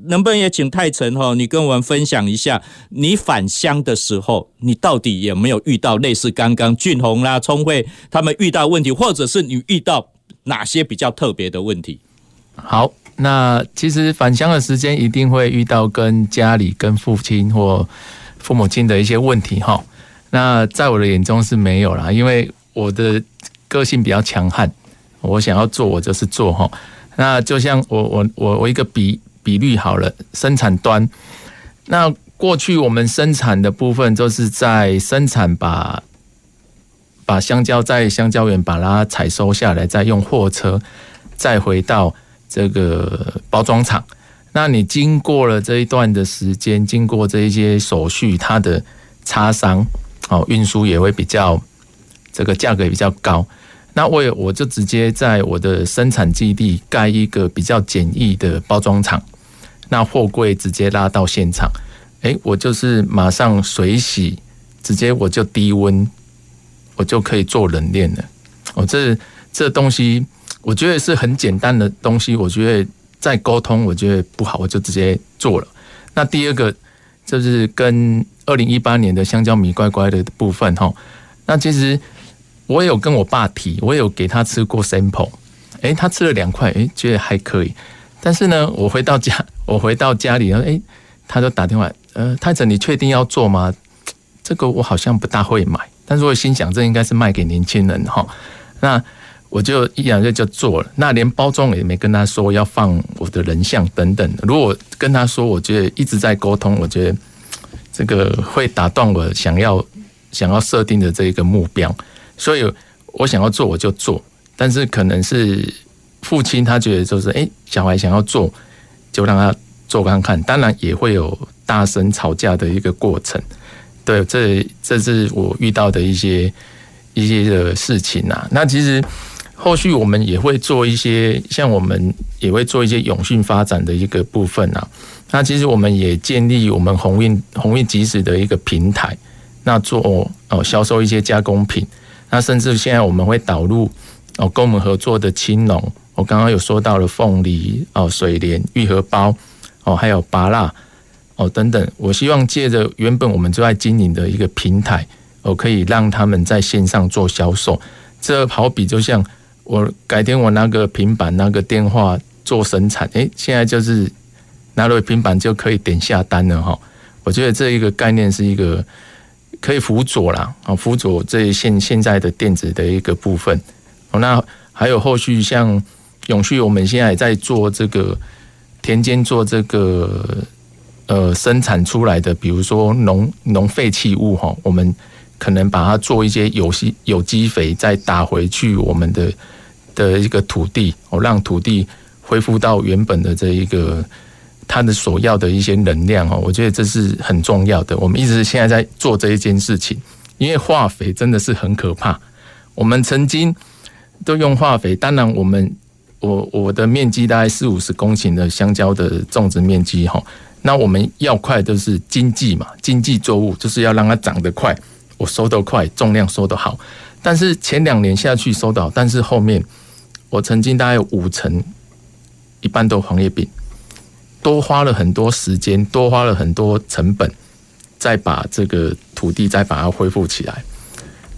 能不能也请泰城哈，你跟我们分享一下，你返乡的时候，你到底有没有遇到类似刚刚俊宏啦、聪慧他们遇到问题，或者是你遇到？哪些比较特别的问题？好，那其实返乡的时间一定会遇到跟家里、跟父亲或父母亲的一些问题哈。那在我的眼中是没有啦，因为我的个性比较强悍，我想要做我就是做哈。那就像我我我我一个比比率好了，生产端，那过去我们生产的部分就是在生产把。把香蕉在香蕉园把它采收下来，再用货车再回到这个包装厂。那你经过了这一段的时间，经过这一些手续，它的擦伤哦，运输也会比较这个价格也比较高。那我我就直接在我的生产基地盖一个比较简易的包装厂，那货柜直接拉到现场，诶，我就是马上水洗，直接我就低温。我就可以做冷链了。我这这东西，我觉得是很简单的东西。我觉得在沟通，我觉得不好，我就直接做了。那第二个就是跟二零一八年的香蕉米乖乖的部分哈。那其实我有跟我爸提，我有给他吃过 sample，诶，他吃了两块，诶，觉得还可以。但是呢，我回到家，我回到家里，诶，他就打电话，呃，泰成，你确定要做吗？这个我好像不大会买。但是我心想，这应该是卖给年轻人哈。那我就一两个就做了，那连包装也没跟他说要放我的人像等等。如果跟他说，我觉得一直在沟通，我觉得这个会打断我想要想要设定的这一个目标。所以我想要做我就做，但是可能是父亲他觉得就是，诶，小孩想要做就让他做看看，当然也会有大声吵架的一个过程。对，这这是我遇到的一些一些的事情啊。那其实后续我们也会做一些，像我们也会做一些永续发展的一个部分啊。那其实我们也建立我们鸿运鸿运即食的一个平台，那做哦销售一些加工品。那甚至现在我们会导入哦跟我们合作的青农，我刚刚有说到了凤梨哦、水莲、玉荷包哦，还有芭乐。哦，等等，我希望借着原本我们就在经营的一个平台，我可以让他们在线上做销售。这好比就像我改天我拿个平板、拿个电话做生产，诶，现在就是拿了平板就可以点下单了哈。我觉得这一个概念是一个可以辅佐啦，啊，辅佐这现现在的电子的一个部分。哦，那还有后续像永续，我们现在也在做这个田间做这个。呃，生产出来的，比如说农农废弃物哈，我们可能把它做一些有机有机肥，再打回去我们的的一个土地，哦，让土地恢复到原本的这一个它的所要的一些能量哦，我觉得这是很重要的。我们一直现在在做这一件事情，因为化肥真的是很可怕。我们曾经都用化肥，当然我们我我的面积大概四五十公顷的香蕉的种植面积哈，那我们要快就是经济嘛，经济作物就是要让它长得快，我收得快，重量收得好。但是前两年下去收得好，但是后面我曾经大概有五成，一半都黄叶病。多花了很多时间，多花了很多成本，再把这个土地再把它恢复起来。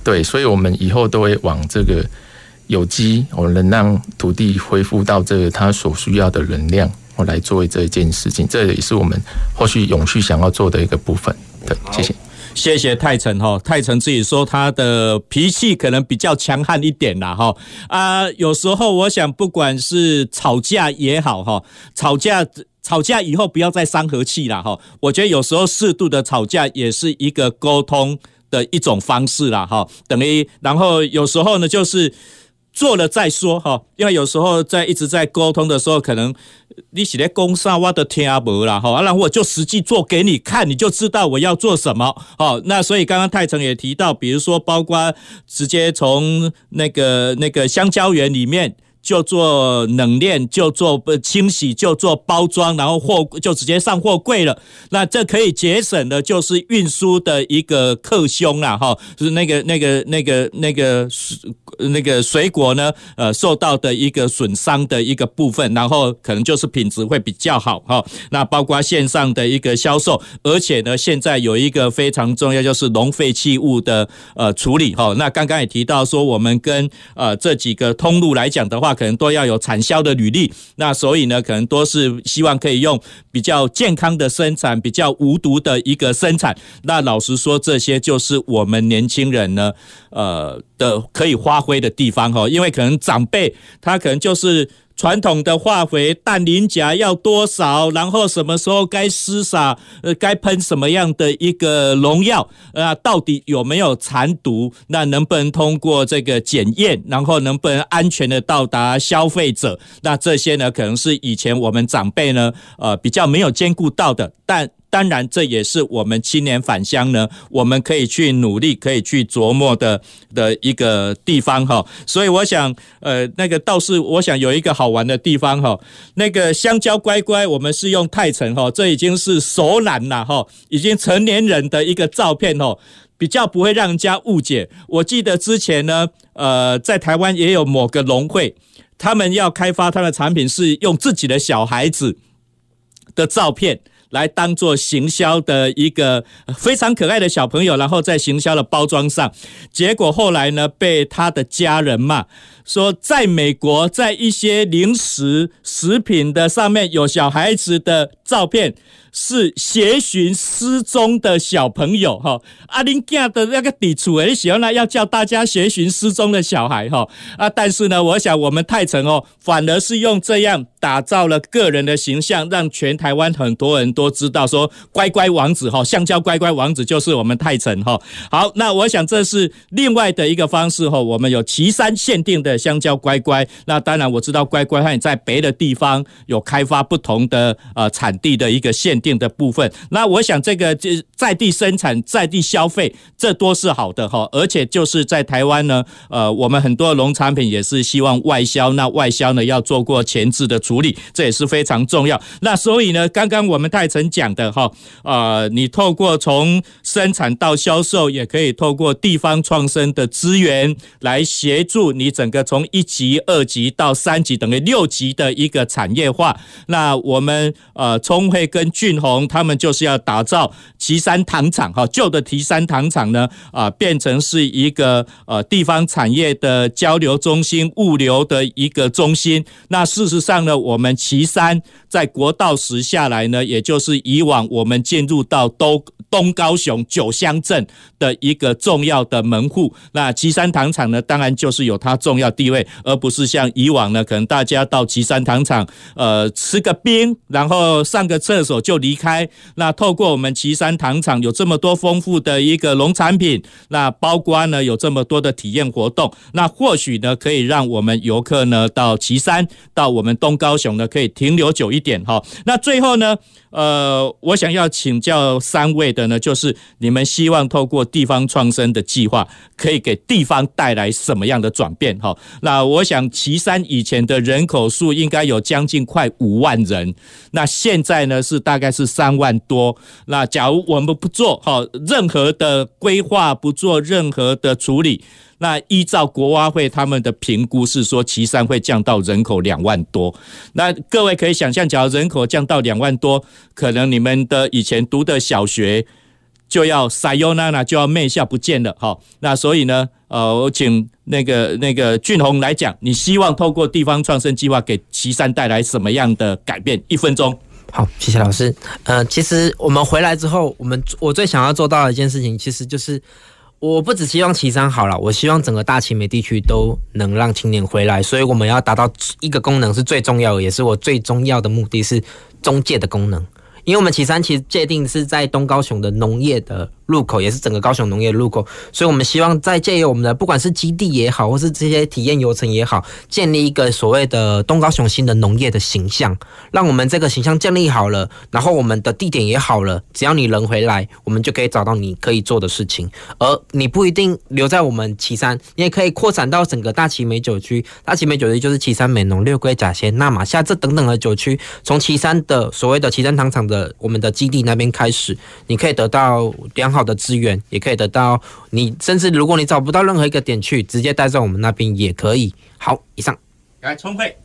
对，所以我们以后都会往这个有机，我能让土地恢复到这个它所需要的能量，我来做这一件事情。这也是我们后续永续想要做的一个部分。对，谢谢。谢谢泰成哈，泰成自己说他的脾气可能比较强悍一点啦哈啊，有时候我想不管是吵架也好哈，吵架。吵架以后不要再伤和气了哈，我觉得有时候适度的吵架也是一个沟通的一种方式啦哈，等于然后有时候呢就是做了再说哈，因为有时候在一直在沟通的时候，可能你写在公上我都听不啦哈，然后我就实际做给你看，你就知道我要做什么好。那所以刚刚泰成也提到，比如说包括直接从那个那个香蕉园里面。就做冷链，就做清洗，就做包装，然后货就直接上货柜了。那这可以节省的，就是运输的一个克凶啦，哈，就是那个那个那个那个那个水果呢，呃，受到的一个损伤的一个部分，然后可能就是品质会比较好，哈。那包括线上的一个销售，而且呢，现在有一个非常重要，就是农废弃物的呃处理，哈。那刚刚也提到说，我们跟呃这几个通路来讲的话。可能都要有产销的履历，那所以呢，可能都是希望可以用比较健康的生产，比较无毒的一个生产。那老实说，这些就是我们年轻人呢，呃的可以发挥的地方哈，因为可能长辈他可能就是。传统的化肥氮磷钾要多少？然后什么时候该施洒？呃，该喷什么样的一个农药？啊，到底有没有残毒？那能不能通过这个检验？然后能不能安全的到达消费者？那这些呢，可能是以前我们长辈呢，呃，比较没有兼顾到的，但。当然，这也是我们青年返乡呢，我们可以去努力、可以去琢磨的的一个地方哈。所以我想，呃，那个倒是我想有一个好玩的地方哈。那个香蕉乖乖，我们是用泰成哈，这已经是熟男了哈，已经成年人的一个照片哦，比较不会让人家误解。我记得之前呢，呃，在台湾也有某个农会，他们要开发他的产品，是用自己的小孩子的照片。来当做行销的一个非常可爱的小朋友，然后在行销的包装上，结果后来呢，被他的家人骂。说在美国，在一些零食食品的上面有小孩子的照片，是协寻失踪的小朋友哈。阿林家的那个底处诶，喜欢呢要叫大家协寻失踪的小孩哈啊，但是呢，我想我们泰城哦，反而是用这样打造了个人的形象，让全台湾很多人都知道说乖乖王子哈，香蕉乖乖王子就是我们泰城哈。好，那我想这是另外的一个方式哈，我们有旗山限定的。香蕉乖乖，那当然我知道乖乖它也在别的地方有开发不同的呃产地的一个限定的部分。那我想这个就在地生产、在地消费，这都是好的哈。而且就是在台湾呢，呃，我们很多农产品也是希望外销，那外销呢要做过前置的处理，这也是非常重要。那所以呢，刚刚我们泰成讲的哈，呃，你透过从生产到销售，也可以透过地方创生的资源来协助你整个。从一级、二级到三级，等于六级的一个产业化。那我们呃，聪慧跟俊宏他们就是要打造旗山糖厂哈，旧的旗山糖厂呢啊、变成是一个呃地方产业的交流中心、物流的一个中心。那事实上呢，我们旗山在国道十下来呢，也就是以往我们进入到都东高雄九乡镇的一个重要的门户。那旗山糖厂呢，当然就是有它重要。要地位，而不是像以往呢，可能大家到旗山糖厂，呃，吃个冰，然后上个厕所就离开。那透过我们旗山糖厂有这么多丰富的一个农产品，那包括呢有这么多的体验活动，那或许呢可以让我们游客呢到旗山，到我们东高雄呢可以停留久一点哈。那最后呢，呃，我想要请教三位的呢，就是你们希望透过地方创生的计划，可以给地方带来什么样的转变？哈，那我想旗山以前的人口数应该有将近快五万人，那现在呢是大概是三万多。那假如我们不做好任何的规划，不做任何的处理。那依照国挖会他们的评估是说，旗山会降到人口两万多。那各位可以想象，假如人口降到两万多，可能你们的以前读的小学就要撒优娜娜就要灭下不见了。好，那所以呢，呃，我请那个那个俊宏来讲，你希望透过地方创生计划给旗山带来什么样的改变？一分钟。好，谢谢老师。呃，其实我们回来之后，我们我最想要做到的一件事情，其实就是。我不只希望旗山好了，我希望整个大奇美地区都能让青年回来，所以我们要达到一个功能是最重要的，也是我最重要的目的是中介的功能，因为我们旗山其实界定是在东高雄的农业的。入口也是整个高雄农业的入口，所以我们希望在借由我们的不管是基地也好，或是这些体验游程也好，建立一个所谓的东高雄新的农业的形象，让我们这个形象建立好了，然后我们的地点也好了，只要你人回来，我们就可以找到你可以做的事情，而你不一定留在我们旗山，你也可以扩展到整个大奇美酒区。大奇美酒区就是旗山美浓、六龟甲仙、那玛夏这等等的酒区，从旗山的所谓的旗山糖厂的我们的基地那边开始，你可以得到良好。好的资源也可以得到，你甚至如果你找不到任何一个点去，直接待在我们那边也可以。好，以上来充沛。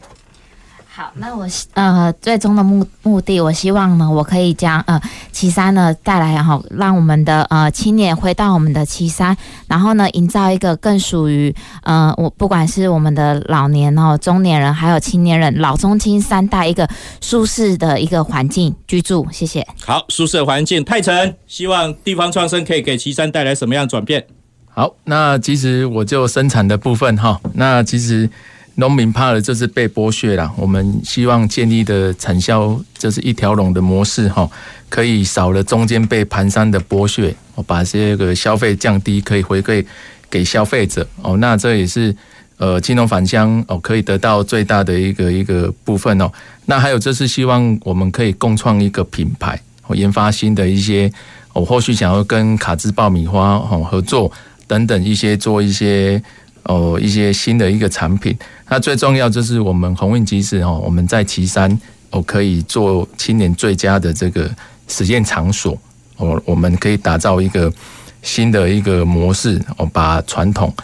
好，那我呃最终的目目的，我希望呢，我可以将呃岐山呢带来，然后让我们的呃青年回到我们的岐山，然后呢营造一个更属于呃我不管是我们的老年哦中年人，还有青年人老中青三代一个舒适的一个环境居住。谢谢。好，舒适的环境，泰城希望地方创生可以给岐山带来什么样转变？好，那其实我就生产的部分哈，那其实。农民怕的就是被剥削了。我们希望建立的产销就是一条龙的模式哈，可以少了中间被盘山的剥削，我把这个消费降低，可以回馈给消费者哦。那这也是呃金融返乡哦，可以得到最大的一个一个部分哦。那还有就是希望我们可以共创一个品牌，研发新的一些，我后续想要跟卡兹爆米花哦合作等等一些做一些哦一些新的一个产品。那最重要就是我们鸿运机士哦，我们在岐山哦可以做青年最佳的这个实验场所哦，我们可以打造一个新的一个模式哦，把传统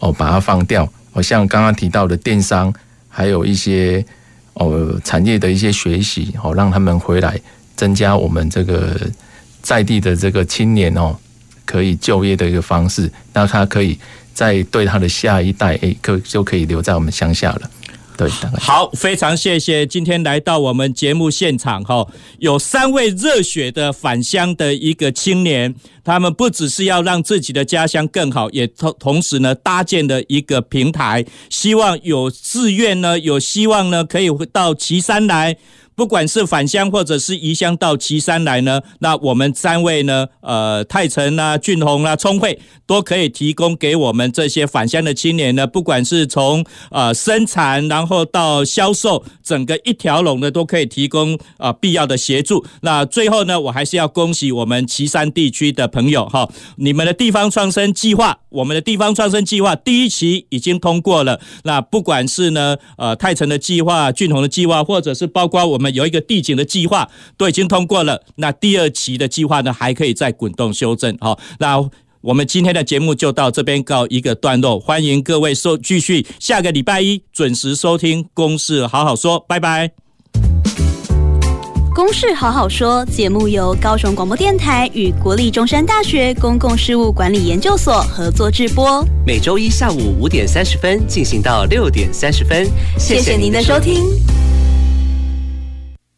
哦把它放掉哦，像刚刚提到的电商，还有一些哦产业的一些学习哦，让他们回来增加我们这个在地的这个青年哦可以就业的一个方式，那他可以。在对他的下一代，诶，可就可以留在我们乡下了。对，好，非常谢谢今天来到我们节目现场哈，有三位热血的返乡的一个青年，他们不只是要让自己的家乡更好，也同同时呢搭建了一个平台，希望有志愿呢，有希望呢，可以到岐山来。不管是返乡或者是移乡到岐山来呢，那我们三位呢，呃，泰成啊、俊宏啊、聪慧都可以提供给我们这些返乡的青年呢，不管是从呃生产，然后到销售，整个一条龙的都可以提供啊、呃、必要的协助。那最后呢，我还是要恭喜我们岐山地区的朋友哈，你们的地方创生计划，我们的地方创生计划第一期已经通过了。那不管是呢，呃，泰成的计划、俊宏的计划，或者是包括我们。有一个地景的计划都已经通过了，那第二期的计划呢，还可以再滚动修正。好，那我们今天的节目就到这边告一个段落，欢迎各位收继续下个礼拜一准时收听《公事好好说》，拜拜。《公事好好说》节目由高雄广播电台与国立中山大学公共事务管理研究所合作制播，每周一下午五点三十分进行到六点三十分。谢谢您的收听。